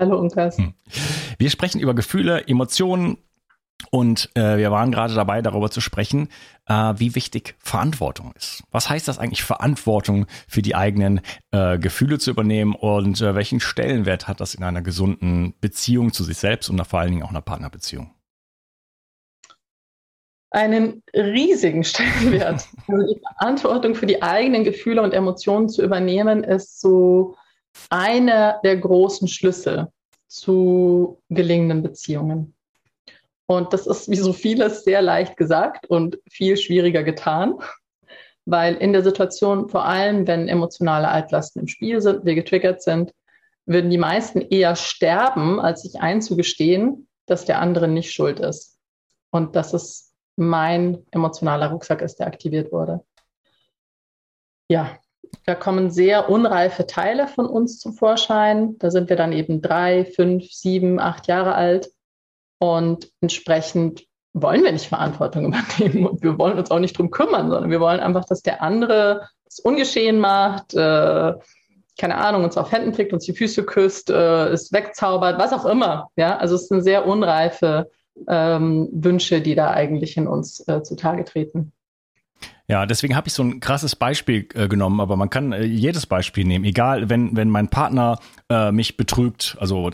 Hallo Unkas. Hm. Wir sprechen über Gefühle, Emotionen, und äh, wir waren gerade dabei, darüber zu sprechen, äh, wie wichtig Verantwortung ist. Was heißt das eigentlich, Verantwortung für die eigenen äh, Gefühle zu übernehmen und äh, welchen Stellenwert hat das in einer gesunden Beziehung zu sich selbst und vor allen Dingen auch einer Partnerbeziehung? Einen riesigen Stellenwert. Also die Verantwortung für die eigenen Gefühle und Emotionen zu übernehmen, ist so einer der großen Schlüssel zu gelingenden Beziehungen. Und das ist wie so vieles sehr leicht gesagt und viel schwieriger getan, weil in der Situation, vor allem wenn emotionale Altlasten im Spiel sind, wir getriggert sind, würden die meisten eher sterben, als sich einzugestehen, dass der andere nicht schuld ist. Und dass es mein emotionaler Rucksack ist, der aktiviert wurde. Ja, da kommen sehr unreife Teile von uns zum Vorschein. Da sind wir dann eben drei, fünf, sieben, acht Jahre alt und entsprechend wollen wir nicht Verantwortung übernehmen und wir wollen uns auch nicht drum kümmern, sondern wir wollen einfach, dass der andere es ungeschehen macht, äh, keine Ahnung, uns auf Händen kriegt, uns die Füße küsst, äh, es wegzaubert, was auch immer. Ja, also es sind sehr unreife ähm, Wünsche, die da eigentlich in uns äh, zutage treten. Ja, deswegen habe ich so ein krasses Beispiel äh, genommen, aber man kann äh, jedes Beispiel nehmen. Egal, wenn, wenn mein Partner äh, mich betrügt, also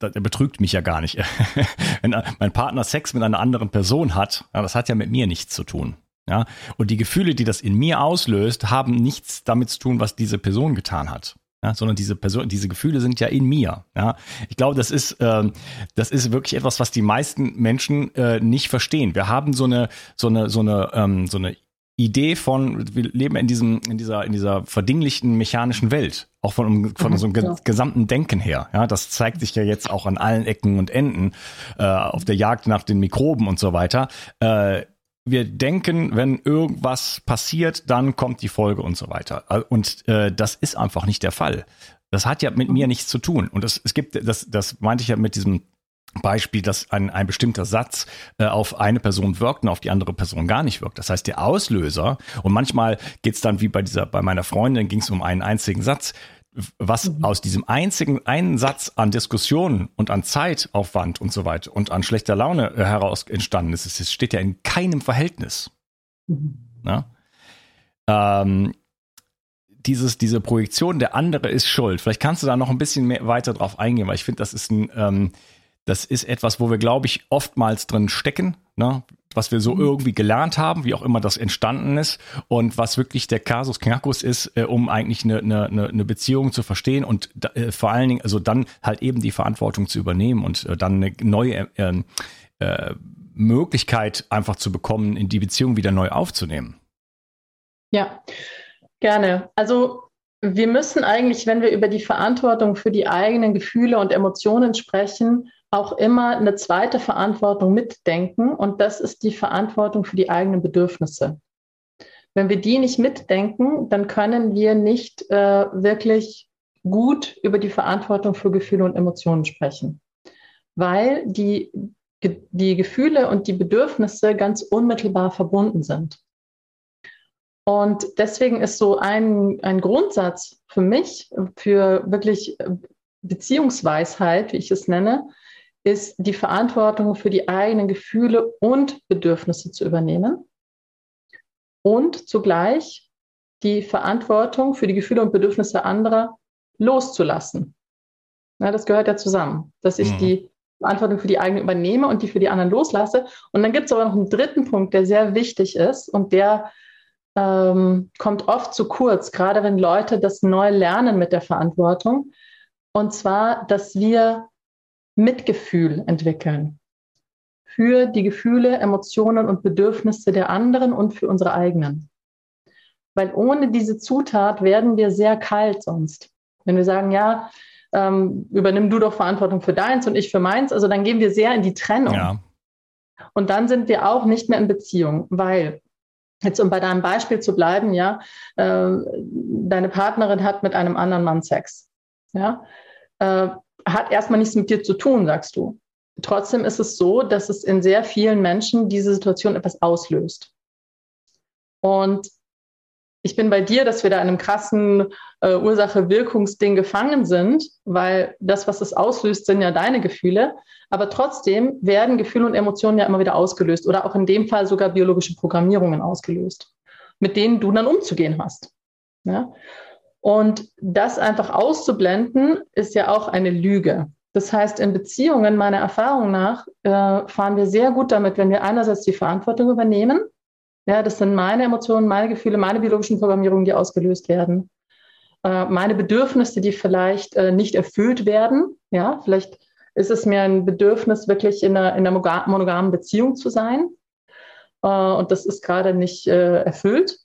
der betrügt mich ja gar nicht. Wenn mein Partner Sex mit einer anderen Person hat, das hat ja mit mir nichts zu tun. Ja, und die Gefühle, die das in mir auslöst, haben nichts damit zu tun, was diese Person getan hat. Ja, sondern diese Person, diese Gefühle sind ja in mir. Ja, ich glaube, das ist, ähm, das ist wirklich etwas, was die meisten Menschen äh, nicht verstehen. Wir haben so eine, so eine, so eine, ähm, so eine Idee von, wir leben in diesem, in dieser, in dieser verdinglichten mechanischen Welt, auch von, von unserem ge gesamten Denken her. Ja, das zeigt sich ja jetzt auch an allen Ecken und Enden äh, auf der Jagd nach den Mikroben und so weiter. Äh, wir denken, wenn irgendwas passiert, dann kommt die Folge und so weiter. Und äh, das ist einfach nicht der Fall. Das hat ja mit mir nichts zu tun. Und das, es gibt, das, das meinte ich ja mit diesem Beispiel, dass ein, ein bestimmter Satz äh, auf eine Person wirkt und auf die andere Person gar nicht wirkt. Das heißt, der Auslöser, und manchmal geht's dann wie bei dieser, bei meiner Freundin ging es um einen einzigen Satz, was mhm. aus diesem einzigen einen Satz an Diskussionen und an Zeitaufwand und so weiter und an schlechter Laune äh, heraus entstanden ist, es steht ja in keinem Verhältnis. Mhm. Ähm, dieses, diese Projektion, der andere ist schuld. Vielleicht kannst du da noch ein bisschen mehr weiter drauf eingehen, weil ich finde, das ist ein, ähm, das ist etwas, wo wir, glaube ich, oftmals drin stecken, ne? was wir so mhm. irgendwie gelernt haben, wie auch immer das entstanden ist und was wirklich der Kasus Knacktus ist, äh, um eigentlich eine, eine, eine Beziehung zu verstehen und äh, vor allen Dingen, also dann halt eben die Verantwortung zu übernehmen und äh, dann eine neue äh, äh, Möglichkeit einfach zu bekommen, in die Beziehung wieder neu aufzunehmen. Ja, gerne. Also wir müssen eigentlich, wenn wir über die Verantwortung für die eigenen Gefühle und Emotionen sprechen, auch immer eine zweite Verantwortung mitdenken und das ist die Verantwortung für die eigenen Bedürfnisse. Wenn wir die nicht mitdenken, dann können wir nicht äh, wirklich gut über die Verantwortung für Gefühle und Emotionen sprechen, weil die, die Gefühle und die Bedürfnisse ganz unmittelbar verbunden sind. Und deswegen ist so ein, ein Grundsatz für mich, für wirklich Beziehungsweisheit, wie ich es nenne, ist die Verantwortung für die eigenen Gefühle und Bedürfnisse zu übernehmen und zugleich die Verantwortung für die Gefühle und Bedürfnisse anderer loszulassen. Ja, das gehört ja zusammen, dass ich mhm. die Verantwortung für die eigene übernehme und die für die anderen loslasse. Und dann gibt es aber noch einen dritten Punkt, der sehr wichtig ist und der ähm, kommt oft zu kurz, gerade wenn Leute das neu lernen mit der Verantwortung. Und zwar, dass wir Mitgefühl entwickeln für die Gefühle, Emotionen und Bedürfnisse der anderen und für unsere eigenen. Weil ohne diese Zutat werden wir sehr kalt sonst. Wenn wir sagen, ja, ähm, übernimm du doch Verantwortung für deins und ich für meins, also dann gehen wir sehr in die Trennung. Ja. Und dann sind wir auch nicht mehr in Beziehung, weil Jetzt um bei deinem Beispiel zu bleiben, ja, äh, deine Partnerin hat mit einem anderen Mann Sex. Ja, äh, hat erstmal nichts mit dir zu tun, sagst du. Trotzdem ist es so, dass es in sehr vielen Menschen diese Situation etwas auslöst. Und ich bin bei dir, dass wir da in einem krassen äh, Ursache-Wirkungsding gefangen sind, weil das, was es auslöst, sind ja deine Gefühle. Aber trotzdem werden Gefühle und Emotionen ja immer wieder ausgelöst oder auch in dem Fall sogar biologische Programmierungen ausgelöst, mit denen du dann umzugehen hast. Ja? Und das einfach auszublenden, ist ja auch eine Lüge. Das heißt, in Beziehungen, meiner Erfahrung nach, äh, fahren wir sehr gut damit, wenn wir einerseits die Verantwortung übernehmen. Ja, das sind meine Emotionen, meine Gefühle, meine biologischen Programmierungen, die ausgelöst werden. Äh, meine Bedürfnisse, die vielleicht äh, nicht erfüllt werden. Ja, vielleicht ist es mir ein Bedürfnis, wirklich in einer, in einer monogamen Beziehung zu sein. Und das ist gerade nicht erfüllt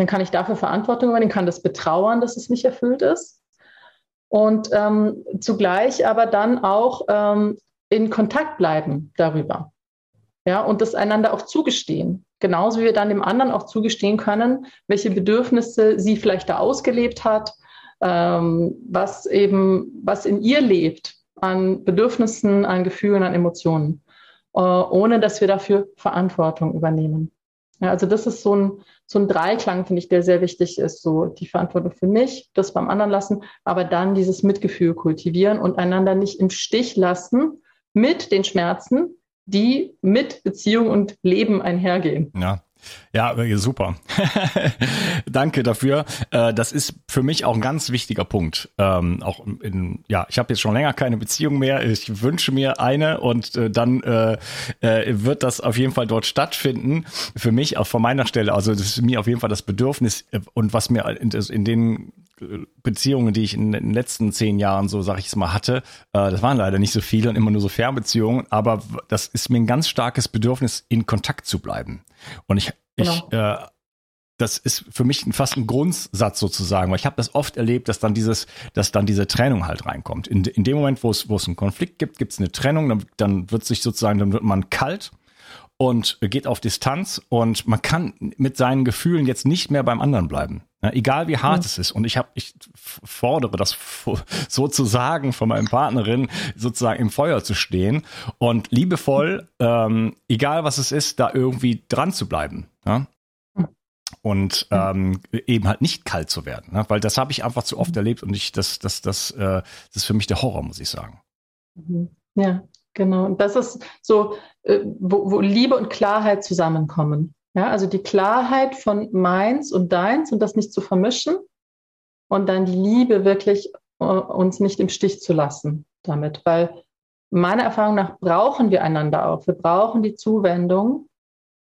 dann kann ich dafür Verantwortung übernehmen, kann das betrauern, dass es nicht erfüllt ist. Und ähm, zugleich aber dann auch ähm, in Kontakt bleiben darüber. Ja, und das einander auch zugestehen. Genauso wie wir dann dem anderen auch zugestehen können, welche Bedürfnisse sie vielleicht da ausgelebt hat, ähm, was eben, was in ihr lebt an Bedürfnissen, an Gefühlen, an Emotionen, äh, ohne dass wir dafür Verantwortung übernehmen. Ja, also das ist so ein, so ein Dreiklang, finde ich, der sehr wichtig ist. So die Verantwortung für mich, das beim anderen lassen, aber dann dieses Mitgefühl kultivieren und einander nicht im Stich lassen mit den Schmerzen, die mit Beziehung und Leben einhergehen. Ja, ja, super. Danke dafür. Äh, das ist für mich auch ein ganz wichtiger Punkt. Ähm, auch in, ja, ich habe jetzt schon länger keine Beziehung mehr. Ich wünsche mir eine und äh, dann äh, wird das auf jeden Fall dort stattfinden. Für mich auch von meiner Stelle. Also das ist mir auf jeden Fall das Bedürfnis und was mir in den Beziehungen, die ich in den letzten zehn Jahren so, sag ich es mal, hatte, das waren leider nicht so viele und immer nur so Fernbeziehungen, aber das ist mir ein ganz starkes Bedürfnis, in Kontakt zu bleiben. Und ich, genau. ich äh, das ist für mich fast ein Grundsatz sozusagen, weil ich habe das oft erlebt, dass dann dieses, dass dann diese Trennung halt reinkommt. In, in dem Moment, wo es, wo es einen Konflikt gibt, gibt es eine Trennung, dann, dann wird sich sozusagen, dann wird man kalt und geht auf Distanz und man kann mit seinen Gefühlen jetzt nicht mehr beim anderen bleiben. Ja, egal wie hart ja. es ist. Und ich habe, ich fordere das sozusagen von meinem Partnerin, sozusagen im Feuer zu stehen und liebevoll, ähm, egal was es ist, da irgendwie dran zu bleiben. Ja? Und ähm, eben halt nicht kalt zu werden. Ne? Weil das habe ich einfach zu oft erlebt und ich, das, das, das, äh, das ist für mich der Horror, muss ich sagen. Mhm. Ja, Genau, und das ist so, äh, wo, wo Liebe und Klarheit zusammenkommen. Ja, also die Klarheit von meins und deins und das nicht zu vermischen und dann die Liebe wirklich uh, uns nicht im Stich zu lassen damit, weil meiner Erfahrung nach brauchen wir einander auch. Wir brauchen die Zuwendung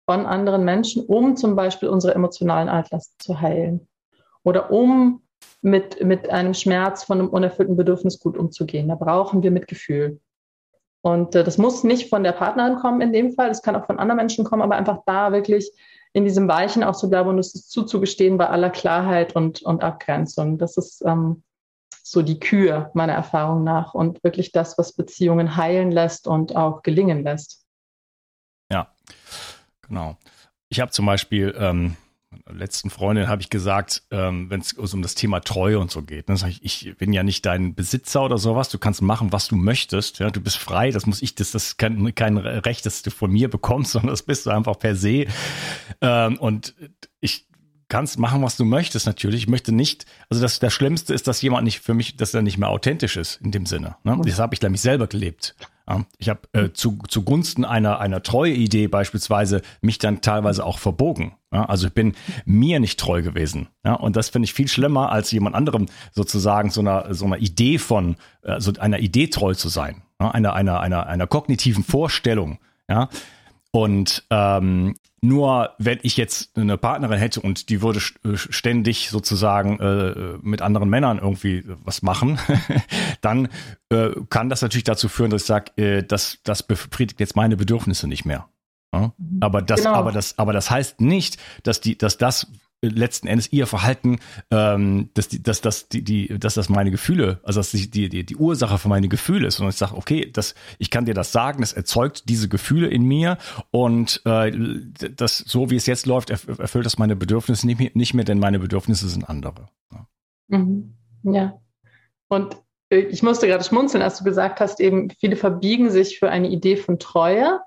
von anderen Menschen, um zum Beispiel unsere emotionalen Altlasten zu heilen oder um mit, mit einem Schmerz von einem unerfüllten Bedürfnis gut umzugehen. Da brauchen wir Mitgefühl. Und äh, das muss nicht von der Partnerin kommen in dem Fall, das kann auch von anderen Menschen kommen, aber einfach da wirklich in diesem Weichen auch zu bleiben und es zuzugestehen bei aller Klarheit und, und Abgrenzung. Das ist ähm, so die Kür meiner Erfahrung nach und wirklich das, was Beziehungen heilen lässt und auch gelingen lässt. Ja, genau. Ich habe zum Beispiel ähm, letzten Freundin habe ich gesagt, ähm, wenn es um das Thema Treue und so geht, dann sage ich, ich bin ja nicht dein Besitzer oder sowas, du kannst machen, was du möchtest, ja, du bist frei, das muss ich, das, das ist kein, kein Recht, das du von mir bekommst, sondern das bist du einfach per se. Ähm, und ich kannst machen, was du möchtest natürlich. Ich möchte nicht, also das, das Schlimmste ist, dass jemand nicht für mich, dass er nicht mehr authentisch ist in dem Sinne. Ne? Das habe ich nämlich selber gelebt. Ich habe äh, zu, zugunsten einer, einer treue Idee beispielsweise mich dann teilweise auch verbogen. Ja, also ich bin mir nicht treu gewesen. Ja, und das finde ich viel schlimmer, als jemand anderem sozusagen so einer, so einer Idee von, äh, so einer Idee treu zu sein. Ja, einer, einer, einer, einer kognitiven Vorstellung. Ja, und ähm, nur wenn ich jetzt eine Partnerin hätte und die würde äh, ständig sozusagen äh, mit anderen Männern irgendwie was machen, dann äh, kann das natürlich dazu führen, dass ich sage, äh, das, das befriedigt jetzt meine Bedürfnisse nicht mehr. Ja? Mhm. Aber das, genau. aber das, aber das heißt nicht, dass die, dass das letzten Endes ihr Verhalten, ähm, dass, die, dass, dass, die, die, dass das meine Gefühle, also dass die, die, die Ursache für meine Gefühle ist. Und ich sage, okay, das, ich kann dir das sagen, das erzeugt diese Gefühle in mir und äh, das, so wie es jetzt läuft, erfüllt das meine Bedürfnisse nicht mehr, nicht mehr denn meine Bedürfnisse sind andere. Ja. Mhm. ja. Und äh, ich musste gerade schmunzeln, als du gesagt hast, eben viele verbiegen sich für eine Idee von Treue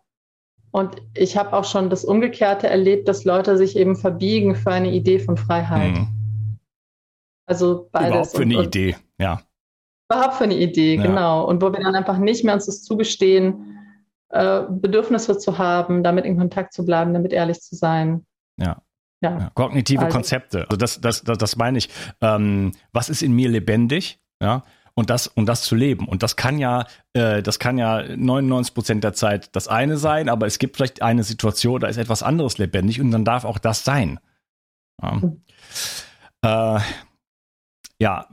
und ich habe auch schon das Umgekehrte erlebt, dass Leute sich eben verbiegen für eine Idee von Freiheit. Mhm. Also beides. Überhaupt für eine und, Idee, ja. Überhaupt für eine Idee, ja. genau. Und wo wir dann einfach nicht mehr uns das zugestehen, äh, Bedürfnisse zu haben, damit in Kontakt zu bleiben, damit ehrlich zu sein. Ja. Ja. ja. Kognitive also. Konzepte. Also das, das, das, das meine ich. Ähm, was ist in mir lebendig? Ja und das und das zu leben. Und das kann ja, äh, das kann ja 99 Prozent der Zeit das eine sein, aber es gibt vielleicht eine Situation, da ist etwas anderes lebendig und dann darf auch das sein. Ja. Äh, ja,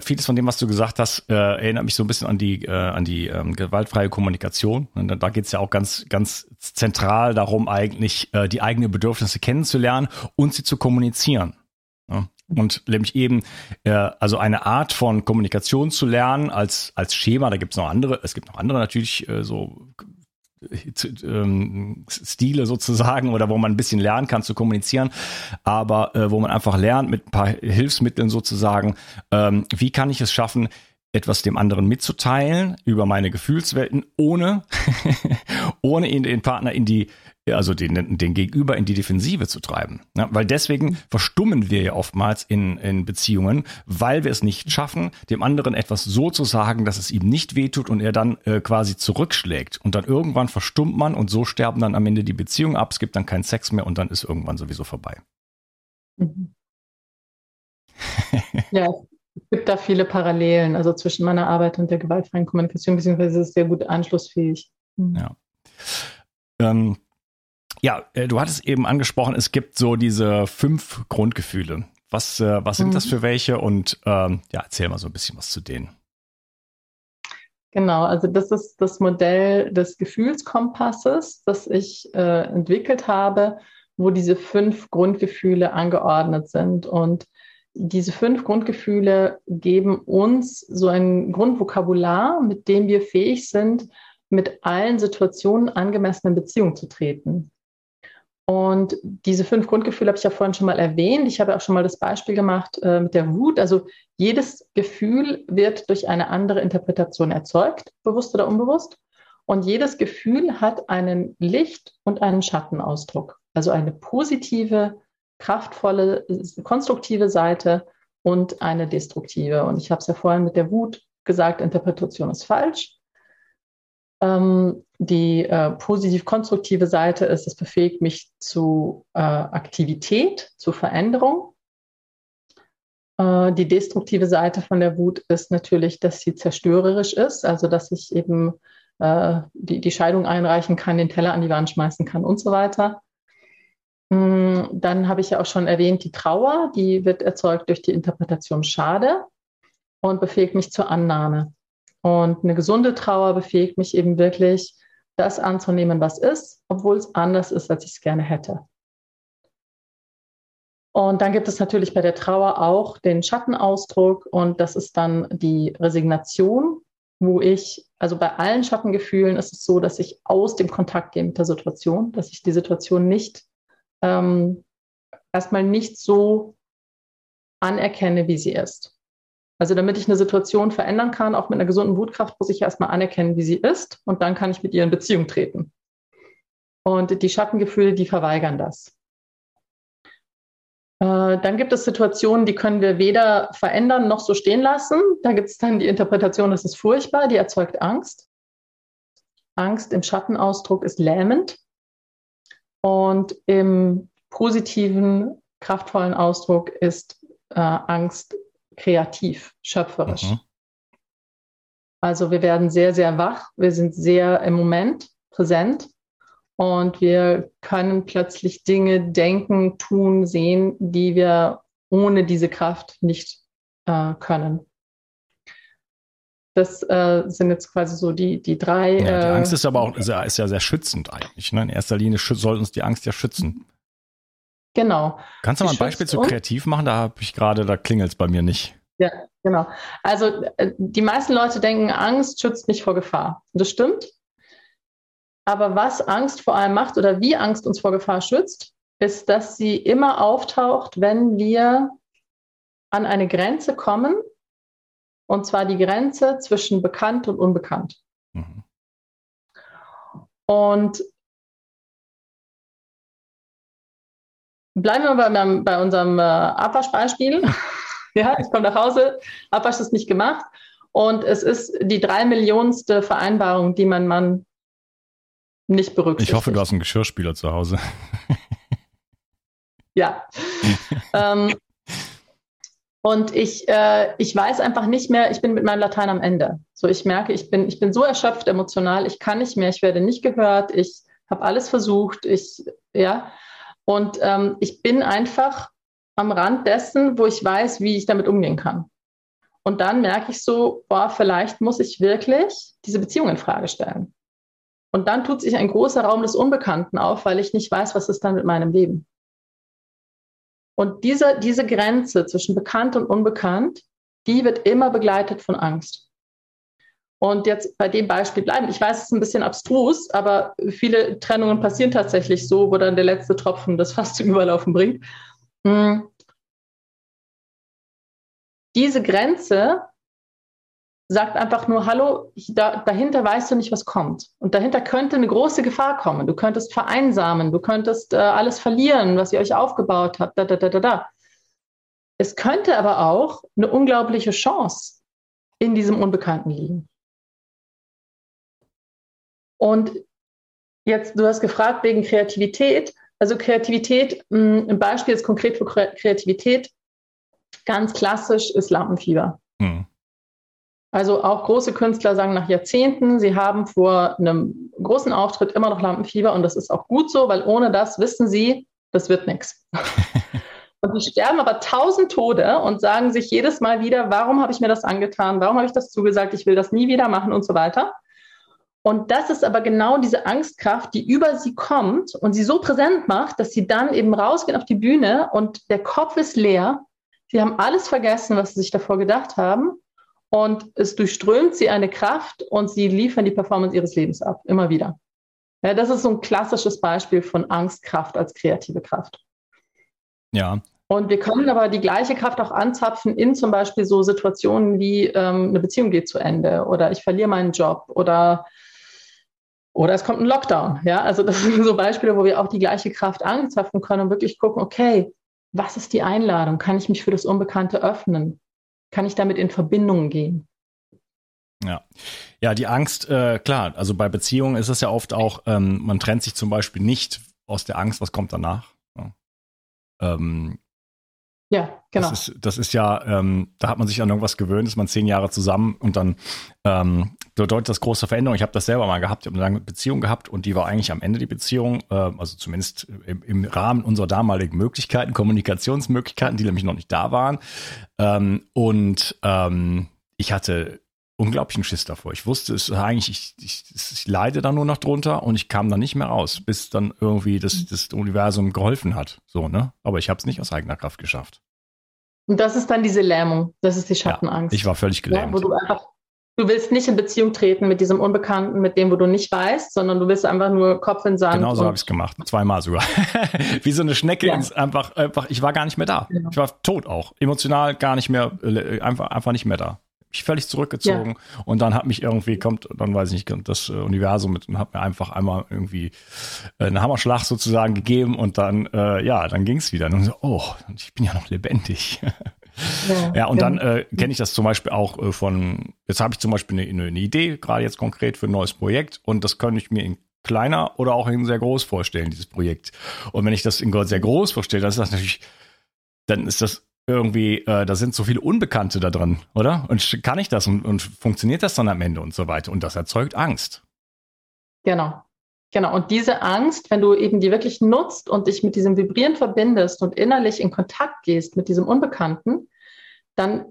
vieles von dem, was du gesagt hast, äh, erinnert mich so ein bisschen an die, äh, an die ähm, gewaltfreie Kommunikation. Und da geht es ja auch ganz, ganz zentral darum, eigentlich äh, die eigenen Bedürfnisse kennenzulernen und sie zu kommunizieren. Und nämlich eben äh, also eine Art von Kommunikation zu lernen als als Schema. Da gibt es noch andere. Es gibt noch andere natürlich äh, so ähm, Stile sozusagen oder wo man ein bisschen lernen kann zu kommunizieren, aber äh, wo man einfach lernt mit ein paar Hilfsmitteln sozusagen, ähm, wie kann ich es schaffen, etwas dem anderen mitzuteilen über meine Gefühlswelten, ohne, ohne ihn, den Partner in die also den, den Gegenüber in die Defensive zu treiben. Ja, weil deswegen verstummen wir ja oftmals in, in Beziehungen, weil wir es nicht schaffen, dem anderen etwas so zu sagen, dass es ihm nicht wehtut und er dann äh, quasi zurückschlägt. Und dann irgendwann verstummt man und so sterben dann am Ende die Beziehungen ab, es gibt dann keinen Sex mehr und dann ist irgendwann sowieso vorbei. Mhm. ja, es gibt da viele Parallelen, also zwischen meiner Arbeit und der gewaltfreien Kommunikation, beziehungsweise ist es sehr gut anschlussfähig. Mhm. Ja. Ähm, ja, äh, du hattest eben angesprochen, es gibt so diese fünf Grundgefühle. Was, äh, was sind mhm. das für welche? Und ähm, ja, erzähl mal so ein bisschen was zu denen. Genau, also das ist das Modell des Gefühlskompasses, das ich äh, entwickelt habe, wo diese fünf Grundgefühle angeordnet sind. Und diese fünf Grundgefühle geben uns so ein Grundvokabular, mit dem wir fähig sind, mit allen Situationen angemessen in Beziehung zu treten. Und diese fünf Grundgefühle habe ich ja vorhin schon mal erwähnt. Ich habe auch schon mal das Beispiel gemacht äh, mit der Wut. Also jedes Gefühl wird durch eine andere Interpretation erzeugt, bewusst oder unbewusst. Und jedes Gefühl hat einen Licht- und einen Schattenausdruck. Also eine positive, kraftvolle, konstruktive Seite und eine destruktive. Und ich habe es ja vorhin mit der Wut gesagt, Interpretation ist falsch. Ähm, die äh, positiv-konstruktive Seite ist, es befähigt mich zu äh, Aktivität, zu Veränderung. Äh, die destruktive Seite von der Wut ist natürlich, dass sie zerstörerisch ist, also dass ich eben äh, die, die Scheidung einreichen kann, den Teller an die Wand schmeißen kann und so weiter. Mm, dann habe ich ja auch schon erwähnt, die Trauer, die wird erzeugt durch die Interpretation Schade und befähigt mich zur Annahme. Und eine gesunde Trauer befähigt mich eben wirklich, das anzunehmen, was ist, obwohl es anders ist, als ich es gerne hätte. Und dann gibt es natürlich bei der Trauer auch den Schattenausdruck und das ist dann die Resignation, wo ich, also bei allen Schattengefühlen ist es so, dass ich aus dem Kontakt gehe mit der Situation, dass ich die Situation nicht ähm, erstmal nicht so anerkenne, wie sie ist. Also damit ich eine Situation verändern kann, auch mit einer gesunden Wutkraft, muss ich erstmal anerkennen, wie sie ist und dann kann ich mit ihr in Beziehung treten. Und die Schattengefühle, die verweigern das. Äh, dann gibt es Situationen, die können wir weder verändern noch so stehen lassen. Da gibt es dann die Interpretation, das ist furchtbar, die erzeugt Angst. Angst im Schattenausdruck ist lähmend. Und im positiven, kraftvollen Ausdruck ist äh, Angst kreativ, schöpferisch. Mhm. Also wir werden sehr, sehr wach, wir sind sehr im Moment präsent und wir können plötzlich Dinge denken, tun, sehen, die wir ohne diese Kraft nicht äh, können. Das äh, sind jetzt quasi so die, die drei. Ja, die äh, Angst ist aber auch ist ja, ist ja sehr schützend eigentlich. Ne? In erster Linie soll uns die Angst ja schützen. Genau. Kannst du mal ein Beispiel zu kreativ machen? Da habe ich gerade, da klingelt es bei mir nicht. Ja, genau. Also äh, die meisten Leute denken, Angst schützt mich vor Gefahr. Das stimmt. Aber was Angst vor allem macht oder wie Angst uns vor Gefahr schützt, ist, dass sie immer auftaucht, wenn wir an eine Grenze kommen, und zwar die Grenze zwischen bekannt und unbekannt. Mhm. Und Bleiben wir mal bei, bei unserem äh, Abwaschbeispiel. ja, ich komme nach Hause, Abwasch ist nicht gemacht. Und es ist die drei Millionenste Vereinbarung, die mein Mann nicht berücksichtigt. Ich hoffe, du hast einen Geschirrspüler zu Hause. ja. ähm, und ich, äh, ich weiß einfach nicht mehr, ich bin mit meinem Latein am Ende. So, ich merke, ich bin, ich bin so erschöpft emotional, ich kann nicht mehr, ich werde nicht gehört, ich habe alles versucht, ich, ja. Und ähm, ich bin einfach am Rand dessen, wo ich weiß, wie ich damit umgehen kann. Und dann merke ich so, boah, vielleicht muss ich wirklich diese Beziehung in Frage stellen. Und dann tut sich ein großer Raum des Unbekannten auf, weil ich nicht weiß, was ist dann mit meinem Leben. Und diese, diese Grenze zwischen bekannt und unbekannt, die wird immer begleitet von Angst. Und jetzt bei dem Beispiel bleiben. Ich weiß, es ist ein bisschen abstrus, aber viele Trennungen passieren tatsächlich so, wo dann der letzte Tropfen das fast zum Überlaufen bringt. Hm. Diese Grenze sagt einfach nur, hallo, da, dahinter weißt du nicht, was kommt. Und dahinter könnte eine große Gefahr kommen. Du könntest vereinsamen, du könntest äh, alles verlieren, was ihr euch aufgebaut habt. Da, da, da, da, da. Es könnte aber auch eine unglaubliche Chance in diesem Unbekannten liegen. Und jetzt, du hast gefragt wegen Kreativität. Also Kreativität, hm, ein Beispiel ist konkret für Kreativität, ganz klassisch ist Lampenfieber. Hm. Also auch große Künstler sagen nach Jahrzehnten, sie haben vor einem großen Auftritt immer noch Lampenfieber und das ist auch gut so, weil ohne das wissen sie, das wird nichts. Und sie sterben aber tausend Tode und sagen sich jedes Mal wieder, warum habe ich mir das angetan? Warum habe ich das zugesagt? Ich will das nie wieder machen und so weiter. Und das ist aber genau diese Angstkraft, die über sie kommt und sie so präsent macht, dass sie dann eben rausgehen auf die Bühne und der Kopf ist leer. Sie haben alles vergessen, was sie sich davor gedacht haben. Und es durchströmt sie eine Kraft und sie liefern die Performance ihres Lebens ab, immer wieder. Ja, das ist so ein klassisches Beispiel von Angstkraft als kreative Kraft. Ja. Und wir können aber die gleiche Kraft auch anzapfen in zum Beispiel so Situationen wie ähm, eine Beziehung geht zu Ende oder ich verliere meinen Job oder oder es kommt ein Lockdown. Ja, also das sind so Beispiele, wo wir auch die gleiche Kraft anzapfen können und wirklich gucken, okay, was ist die Einladung? Kann ich mich für das Unbekannte öffnen? Kann ich damit in Verbindung gehen? Ja, ja, die Angst, äh, klar, also bei Beziehungen ist es ja oft auch, ähm, man trennt sich zum Beispiel nicht aus der Angst, was kommt danach. Ja. Ähm, ja, genau. Das ist, das ist ja, ähm, da hat man sich an irgendwas gewöhnt, ist man zehn Jahre zusammen und dann ähm, bedeutet das große Veränderung. Ich habe das selber mal gehabt, ich habe eine lange Beziehung gehabt und die war eigentlich am Ende die Beziehung, äh, also zumindest im, im, Rahmen unserer damaligen Möglichkeiten, Kommunikationsmöglichkeiten, die nämlich noch nicht da waren. Ähm, und ähm, ich hatte unglaublichen Schiss davor. Ich wusste es eigentlich, ich, ich, ich leide da nur noch drunter und ich kam da nicht mehr raus, bis dann irgendwie das, das Universum geholfen hat. So, ne? Aber ich habe es nicht aus eigener Kraft geschafft. Und das ist dann diese Lähmung, das ist die Schattenangst. Ja, ich war völlig gelähmt. Ja, wo du einfach, du willst nicht in Beziehung treten mit diesem Unbekannten, mit dem, wo du nicht weißt, sondern du willst einfach nur Kopf in Sand. Genau so habe ich es gemacht, zweimal sogar. Wie so eine Schnecke, ja. ins, einfach, einfach, ich war gar nicht mehr da. Ja. Ich war tot auch, emotional gar nicht mehr, äh, einfach, einfach nicht mehr da mich völlig zurückgezogen. Ja. und dann hat mich irgendwie kommt dann weiß ich nicht das äh, Universum mit und hat mir einfach einmal irgendwie äh, einen Hammerschlag sozusagen gegeben und dann äh, ja dann ging es wieder. Und so oh ich bin ja noch lebendig. Ja, ja und dann äh, kenne ich das zum Beispiel auch äh, von jetzt habe ich zum Beispiel eine, eine Idee gerade jetzt konkret für ein neues Projekt und das könnte ich mir in kleiner oder auch in sehr groß vorstellen dieses Projekt. Und wenn ich das in sehr groß vorstelle dann ist das natürlich dann ist das irgendwie, äh, da sind so viele Unbekannte da drin, oder? Und kann ich das und, und funktioniert das dann am Ende und so weiter? Und das erzeugt Angst. Genau. Genau. Und diese Angst, wenn du eben die wirklich nutzt und dich mit diesem Vibrieren verbindest und innerlich in Kontakt gehst mit diesem Unbekannten, dann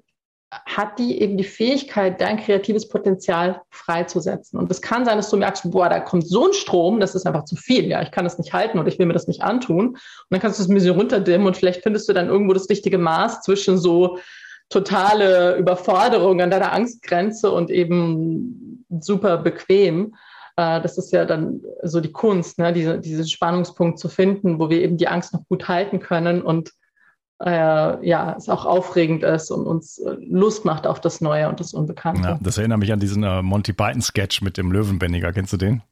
hat die eben die Fähigkeit, dein kreatives Potenzial freizusetzen. Und es kann sein, dass du merkst, boah, da kommt so ein Strom, das ist einfach zu viel. Ja, ich kann das nicht halten oder ich will mir das nicht antun. Und dann kannst du es ein bisschen runterdimmen und vielleicht findest du dann irgendwo das richtige Maß zwischen so totale Überforderung an deiner Angstgrenze und eben super bequem. Äh, das ist ja dann so die Kunst, ne? Diese, diesen Spannungspunkt zu finden, wo wir eben die Angst noch gut halten können und äh, ja, es auch aufregend ist und uns äh, Lust macht auf das Neue und das Unbekannte. Ja, das erinnert mich an diesen äh, Monty Python-Sketch mit dem Löwenbändiger. Kennst du den?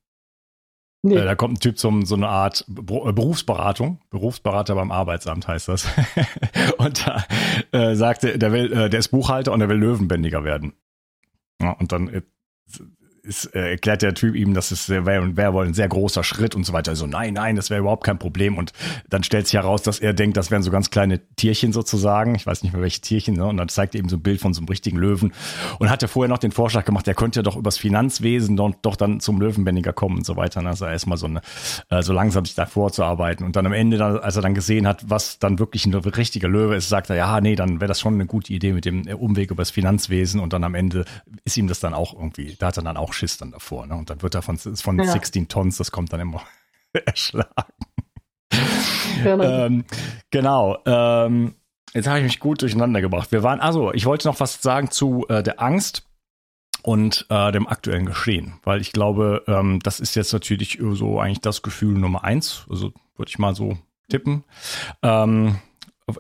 Nee. Äh, da kommt ein Typ zum so eine Art äh, Berufsberatung, Berufsberater beim Arbeitsamt heißt das. und da äh, sagte, der will, äh, der ist Buchhalter und der will Löwenbändiger werden. Ja, und dann ist, äh, erklärt der Typ ihm, dass es wäre wär wohl ein sehr großer Schritt und so weiter. Also nein, nein, das wäre überhaupt kein Problem. Und dann stellt sich heraus, dass er denkt, das wären so ganz kleine Tierchen sozusagen. Ich weiß nicht mehr welche Tierchen. Ne? Und dann zeigt er eben so ein Bild von so einem richtigen Löwen. Und hat er vorher noch den Vorschlag gemacht, er könnte ja doch übers Finanzwesen doch, doch dann zum Löwenbändiger kommen und so weiter. Und also erstmal so, eine, äh, so langsam sich da vorzuarbeiten. Und dann am Ende, dann, als er dann gesehen hat, was dann wirklich ein richtiger Löwe ist, sagt er, ja, nee, dann wäre das schon eine gute Idee mit dem Umweg übers Finanzwesen. Und dann am Ende ist ihm das dann auch irgendwie, da hat er dann auch Schiss dann davor. Ne? Und dann wird er von, von ja. 16 Tons, das kommt dann immer erschlagen. Genau. ähm, genau. Ähm, jetzt habe ich mich gut durcheinander gebracht. Wir waren, also ich wollte noch was sagen zu äh, der Angst und äh, dem aktuellen Geschehen, weil ich glaube, ähm, das ist jetzt natürlich so eigentlich das Gefühl Nummer eins. Also würde ich mal so tippen. Ähm,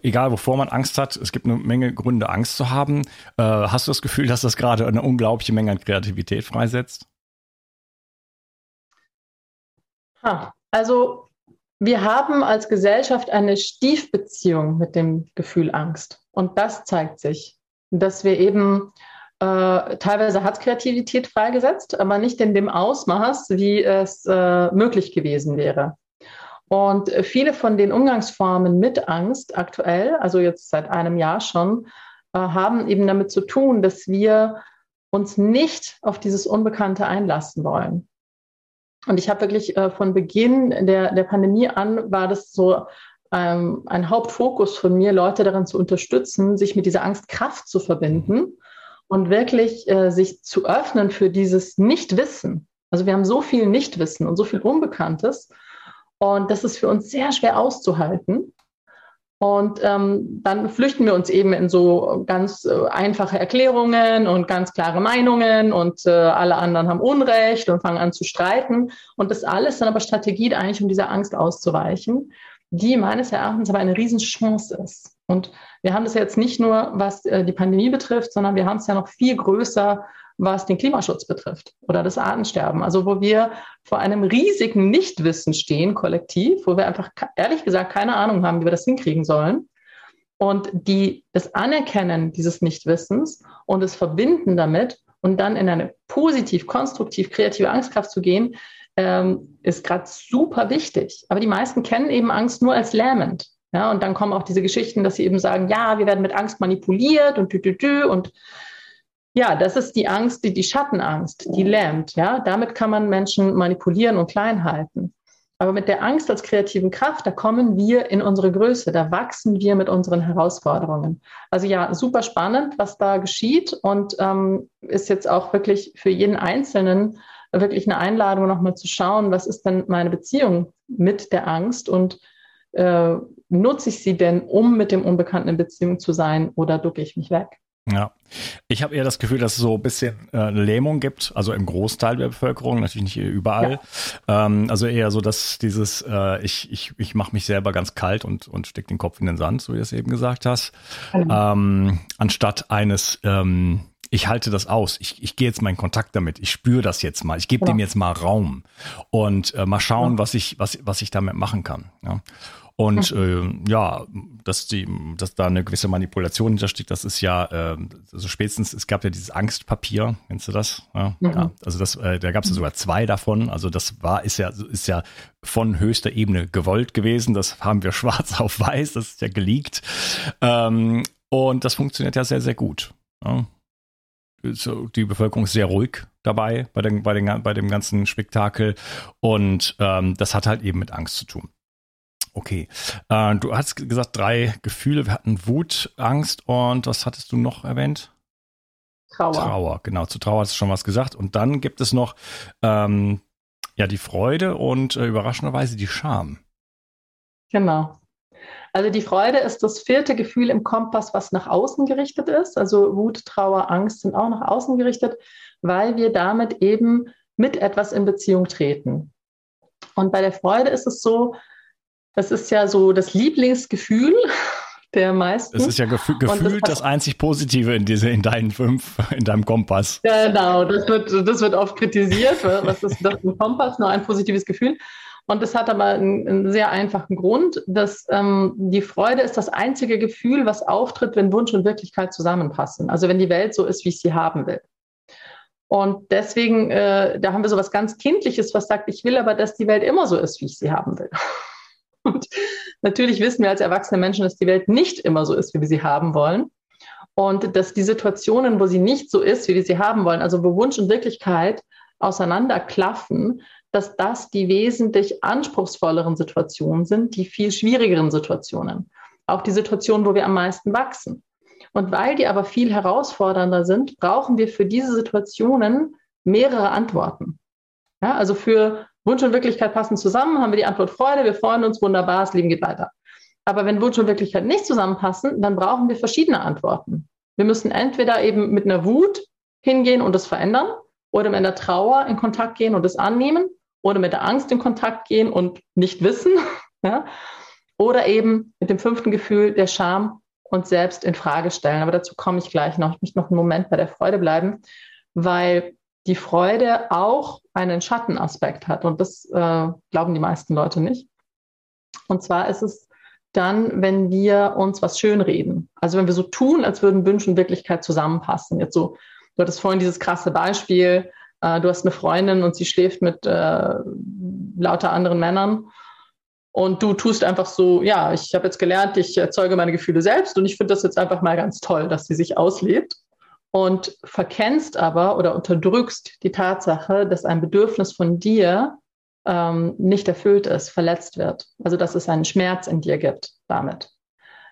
egal wovor man Angst hat, es gibt eine Menge Gründe, Angst zu haben. Äh, hast du das Gefühl, dass das gerade eine unglaubliche Menge an Kreativität freisetzt? Also wir haben als Gesellschaft eine Stiefbeziehung mit dem Gefühl Angst. Und das zeigt sich, dass wir eben äh, teilweise hat Kreativität freigesetzt, aber nicht in dem Ausmaß, wie es äh, möglich gewesen wäre. Und viele von den Umgangsformen mit Angst aktuell, also jetzt seit einem Jahr schon, äh, haben eben damit zu tun, dass wir uns nicht auf dieses Unbekannte einlassen wollen. Und ich habe wirklich äh, von Beginn der, der Pandemie an war das so ähm, ein Hauptfokus von mir, Leute darin zu unterstützen, sich mit dieser Angstkraft zu verbinden und wirklich äh, sich zu öffnen für dieses Nichtwissen. Also wir haben so viel Nichtwissen und so viel Unbekanntes. Und das ist für uns sehr schwer auszuhalten. Und ähm, dann flüchten wir uns eben in so ganz äh, einfache Erklärungen und ganz klare Meinungen und äh, alle anderen haben Unrecht und fangen an zu streiten. Und das alles dann aber Strategie eigentlich, um dieser Angst auszuweichen, die meines Erachtens aber eine Riesenchance ist. Und wir haben das jetzt nicht nur, was äh, die Pandemie betrifft, sondern wir haben es ja noch viel größer was den Klimaschutz betrifft oder das Artensterben. Also wo wir vor einem riesigen Nichtwissen stehen, kollektiv, wo wir einfach ehrlich gesagt keine Ahnung haben, wie wir das hinkriegen sollen. Und die, das Anerkennen dieses Nichtwissens und das Verbinden damit und dann in eine positiv, konstruktiv, kreative Angstkraft zu gehen, ähm, ist gerade super wichtig. Aber die meisten kennen eben Angst nur als lähmend. Ja, und dann kommen auch diese Geschichten, dass sie eben sagen, ja, wir werden mit Angst manipuliert und tü, tü, tü und ja, das ist die Angst, die, die Schattenangst, die lähmt. Ja, damit kann man Menschen manipulieren und klein halten. Aber mit der Angst als kreativen Kraft, da kommen wir in unsere Größe, da wachsen wir mit unseren Herausforderungen. Also ja, super spannend, was da geschieht und ähm, ist jetzt auch wirklich für jeden Einzelnen wirklich eine Einladung, nochmal zu schauen, was ist denn meine Beziehung mit der Angst und äh, nutze ich sie denn, um mit dem Unbekannten in Beziehung zu sein oder ducke ich mich weg? Ja, ich habe eher das Gefühl, dass es so ein bisschen äh, Lähmung gibt, also im Großteil der Bevölkerung, natürlich nicht überall. Ja. Ähm, also eher so, dass dieses, äh, ich, ich, ich mache mich selber ganz kalt und, und steck den Kopf in den Sand, so wie du es eben gesagt hast, mhm. ähm, anstatt eines, ähm, ich halte das aus, ich, ich gehe jetzt mal in Kontakt damit, ich spüre das jetzt mal, ich gebe ja. dem jetzt mal Raum und äh, mal schauen, ja. was ich, was, was ich damit machen kann. Ja. Und äh, ja, dass die, dass da eine gewisse Manipulation hintersteckt, das ist ja, äh, also spätestens, es gab ja dieses Angstpapier, kennst du das? Ja, mhm. ja also das, äh, da gab es ja sogar zwei davon. Also das war, ist ja, ist ja von höchster Ebene gewollt gewesen. Das haben wir schwarz auf weiß, das ist ja geleakt. Ähm, und das funktioniert ja sehr, sehr gut. Ja. Die Bevölkerung ist sehr ruhig dabei bei, den, bei, den, bei dem ganzen Spektakel. Und ähm, das hat halt eben mit Angst zu tun. Okay. Äh, du hast gesagt, drei Gefühle. Wir hatten Wut, Angst und was hattest du noch erwähnt? Trauer. Trauer, genau. Zu Trauer hast du schon was gesagt. Und dann gibt es noch ähm, ja die Freude und äh, überraschenderweise die Scham. Genau. Also die Freude ist das vierte Gefühl im Kompass, was nach außen gerichtet ist. Also Wut, Trauer, Angst sind auch nach außen gerichtet, weil wir damit eben mit etwas in Beziehung treten. Und bei der Freude ist es so, das ist ja so das Lieblingsgefühl der meisten. Das ist ja gefü gefühlt das, das, einzig Positive in diese, in deinen fünf, in deinem Kompass. Genau, das wird, das wird oft kritisiert. Was ist das ein Kompass? Nur ein positives Gefühl. Und das hat aber einen, einen sehr einfachen Grund, dass ähm, die Freude ist das einzige Gefühl, was auftritt, wenn Wunsch und Wirklichkeit zusammenpassen. Also wenn die Welt so ist, wie ich sie haben will. Und deswegen, äh, da haben wir so was ganz Kindliches, was sagt, ich will aber, dass die Welt immer so ist, wie ich sie haben will. Und natürlich wissen wir als erwachsene Menschen, dass die Welt nicht immer so ist, wie wir sie haben wollen. Und dass die Situationen, wo sie nicht so ist, wie wir sie haben wollen, also wo Wunsch und Wirklichkeit auseinanderklaffen, dass das die wesentlich anspruchsvolleren Situationen sind, die viel schwierigeren Situationen. Auch die Situationen, wo wir am meisten wachsen. Und weil die aber viel herausfordernder sind, brauchen wir für diese Situationen mehrere Antworten. Ja, also für Wunsch und Wirklichkeit passen zusammen, haben wir die Antwort Freude, wir freuen uns, wunderbar, das Leben geht weiter. Aber wenn Wunsch und Wirklichkeit nicht zusammenpassen, dann brauchen wir verschiedene Antworten. Wir müssen entweder eben mit einer Wut hingehen und das verändern oder mit einer Trauer in Kontakt gehen und es annehmen oder mit der Angst in Kontakt gehen und nicht wissen. Ja? Oder eben mit dem fünften Gefühl der Scham und selbst in Frage stellen. Aber dazu komme ich gleich noch. Ich möchte noch einen Moment bei der Freude bleiben, weil die Freude auch einen Schattenaspekt hat. Und das äh, glauben die meisten Leute nicht. Und zwar ist es dann, wenn wir uns was schönreden. Also wenn wir so tun, als würden Wünsche und Wirklichkeit zusammenpassen. Jetzt so, du hattest vorhin dieses krasse Beispiel, äh, du hast eine Freundin und sie schläft mit äh, lauter anderen Männern. Und du tust einfach so, ja, ich habe jetzt gelernt, ich erzeuge meine Gefühle selbst und ich finde das jetzt einfach mal ganz toll, dass sie sich auslebt und verkennst aber oder unterdrückst die Tatsache, dass ein Bedürfnis von dir ähm, nicht erfüllt ist, verletzt wird. Also dass es einen Schmerz in dir gibt damit.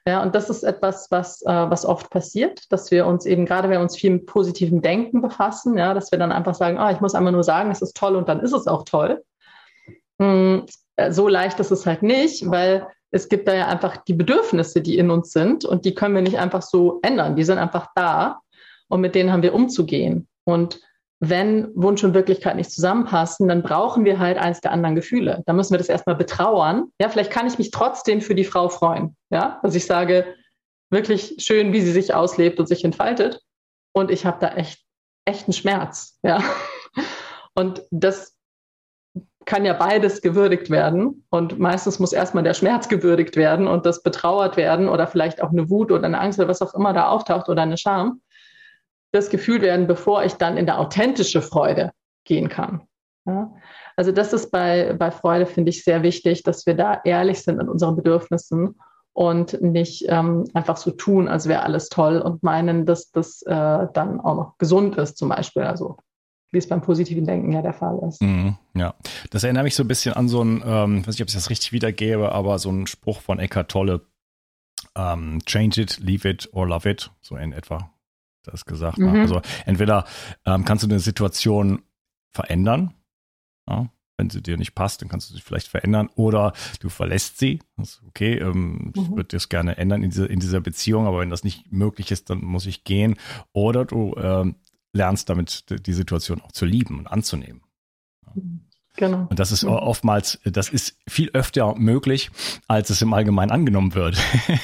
Ja, und das ist etwas, was, äh, was oft passiert, dass wir uns eben, gerade wenn wir uns viel mit positivem Denken befassen, ja, dass wir dann einfach sagen, ah, ich muss einmal nur sagen, es ist toll und dann ist es auch toll. Hm, äh, so leicht ist es halt nicht, weil es gibt da ja einfach die Bedürfnisse, die in uns sind und die können wir nicht einfach so ändern. Die sind einfach da und mit denen haben wir umzugehen. Und wenn Wunsch und Wirklichkeit nicht zusammenpassen, dann brauchen wir halt eins der anderen Gefühle. Da müssen wir das erstmal betrauern. Ja, vielleicht kann ich mich trotzdem für die Frau freuen. Ja, dass ich sage, wirklich schön, wie sie sich auslebt und sich entfaltet. Und ich habe da echt, echten Schmerz. Ja. Und das kann ja beides gewürdigt werden. Und meistens muss erstmal der Schmerz gewürdigt werden und das betrauert werden oder vielleicht auch eine Wut oder eine Angst oder was auch immer da auftaucht oder eine Scham das Gefühl werden, bevor ich dann in der authentische Freude gehen kann. Ja? Also das ist bei, bei Freude, finde ich, sehr wichtig, dass wir da ehrlich sind in unseren Bedürfnissen und nicht ähm, einfach so tun, als wäre alles toll und meinen, dass das äh, dann auch noch gesund ist, zum Beispiel. Also wie es beim positiven Denken ja der Fall ist. Mhm, ja, das erinnert mich so ein bisschen an so ein, ähm, weiß nicht, ob ich das richtig wiedergebe, aber so ein Spruch von Eckhart Tolle, ähm, change it, leave it or love it, so in etwa das gesagt. Mhm. Also entweder ähm, kannst du eine Situation verändern, ja, wenn sie dir nicht passt, dann kannst du sie vielleicht verändern oder du verlässt sie. Das ist okay, ähm, mhm. ich würde das gerne ändern in, diese, in dieser Beziehung, aber wenn das nicht möglich ist, dann muss ich gehen. Oder du ähm, lernst damit die Situation auch zu lieben und anzunehmen. Ja. Mhm. Genau. Und das ist oftmals, das ist viel öfter möglich, als es im Allgemeinen angenommen wird.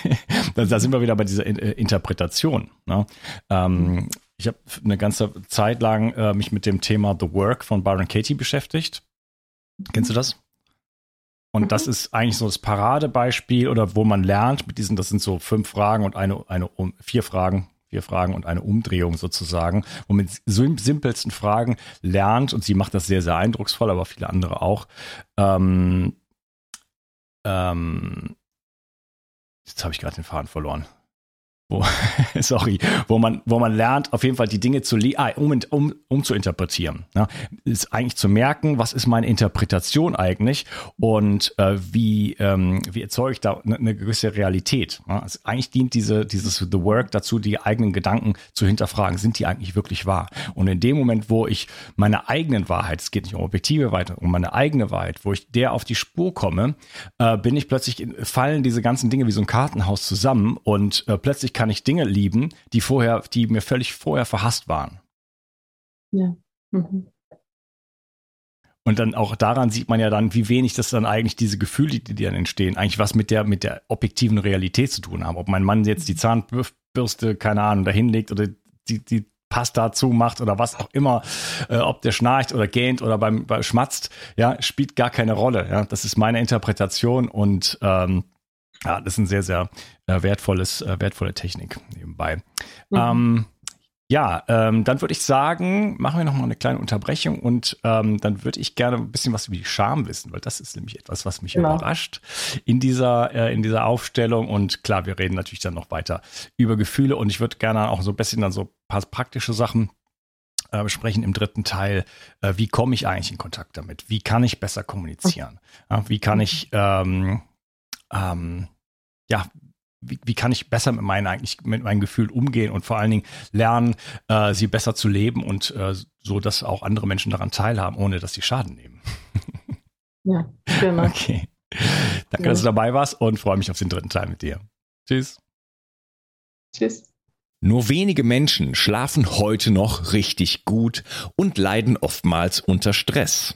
da sind wir wieder bei dieser äh, Interpretation. Ne? Ähm, ich habe eine ganze Zeit lang äh, mich mit dem Thema The Work von Byron Katie beschäftigt. Kennst du das? Und mhm. das ist eigentlich so das Paradebeispiel oder wo man lernt mit diesen, das sind so fünf Fragen und eine, eine vier Fragen, vier Fragen und eine Umdrehung sozusagen, wo man mit simpelsten Fragen lernt und sie macht das sehr, sehr eindrucksvoll, aber viele andere auch. Ähm, ähm, jetzt habe ich gerade den Faden verloren wo, sorry, wo man, wo man lernt, auf jeden Fall die Dinge zu, ah, um, um, um zu interpretieren. Ne? Ist eigentlich zu merken, was ist meine Interpretation eigentlich und äh, wie, ähm, wie erzeuge ich da eine, eine gewisse Realität. Ne? Also eigentlich dient diese, dieses The Work dazu, die eigenen Gedanken zu hinterfragen. Sind die eigentlich wirklich wahr? Und in dem Moment, wo ich meine eigenen Wahrheit, es geht nicht um objektive Wahrheit, um meine eigene Wahrheit, wo ich der auf die Spur komme, äh, bin ich plötzlich, fallen diese ganzen Dinge wie so ein Kartenhaus zusammen und äh, plötzlich kann ich Dinge lieben, die vorher, die mir völlig vorher verhasst waren. Ja. Mhm. Und dann auch daran sieht man ja dann, wie wenig das dann eigentlich diese Gefühle, die dann entstehen, eigentlich was mit der, mit der objektiven Realität zu tun haben. Ob mein Mann jetzt die Zahnbürste, keine Ahnung, dahin legt oder die, die Pasta zumacht oder was auch immer, äh, ob der schnarcht oder gähnt oder beim, beim schmatzt, ja, spielt gar keine Rolle. Ja, das ist meine Interpretation und ähm, ja, das ist ein sehr, sehr äh, wertvolles, äh, wertvolle Technik nebenbei. Mhm. Ähm, ja, ähm, dann würde ich sagen, machen wir noch mal eine kleine Unterbrechung und ähm, dann würde ich gerne ein bisschen was über die Scham wissen, weil das ist nämlich etwas, was mich genau. überrascht in dieser äh, in dieser Aufstellung und klar, wir reden natürlich dann noch weiter über Gefühle und ich würde gerne auch so ein bisschen dann so ein paar praktische Sachen äh, besprechen im dritten Teil. Äh, wie komme ich eigentlich in Kontakt damit? Wie kann ich besser kommunizieren? Ja, wie kann ich ähm, ähm, ja, wie, wie kann ich besser mit meinen eigentlich mit meinen Gefühlen umgehen und vor allen Dingen lernen, äh, sie besser zu leben und äh, so, dass auch andere Menschen daran teilhaben, ohne dass sie Schaden nehmen. ja, genau. Okay. Danke, ja. dass du dabei warst und freue mich auf den dritten Teil mit dir. Tschüss. Tschüss. Nur wenige Menschen schlafen heute noch richtig gut und leiden oftmals unter Stress.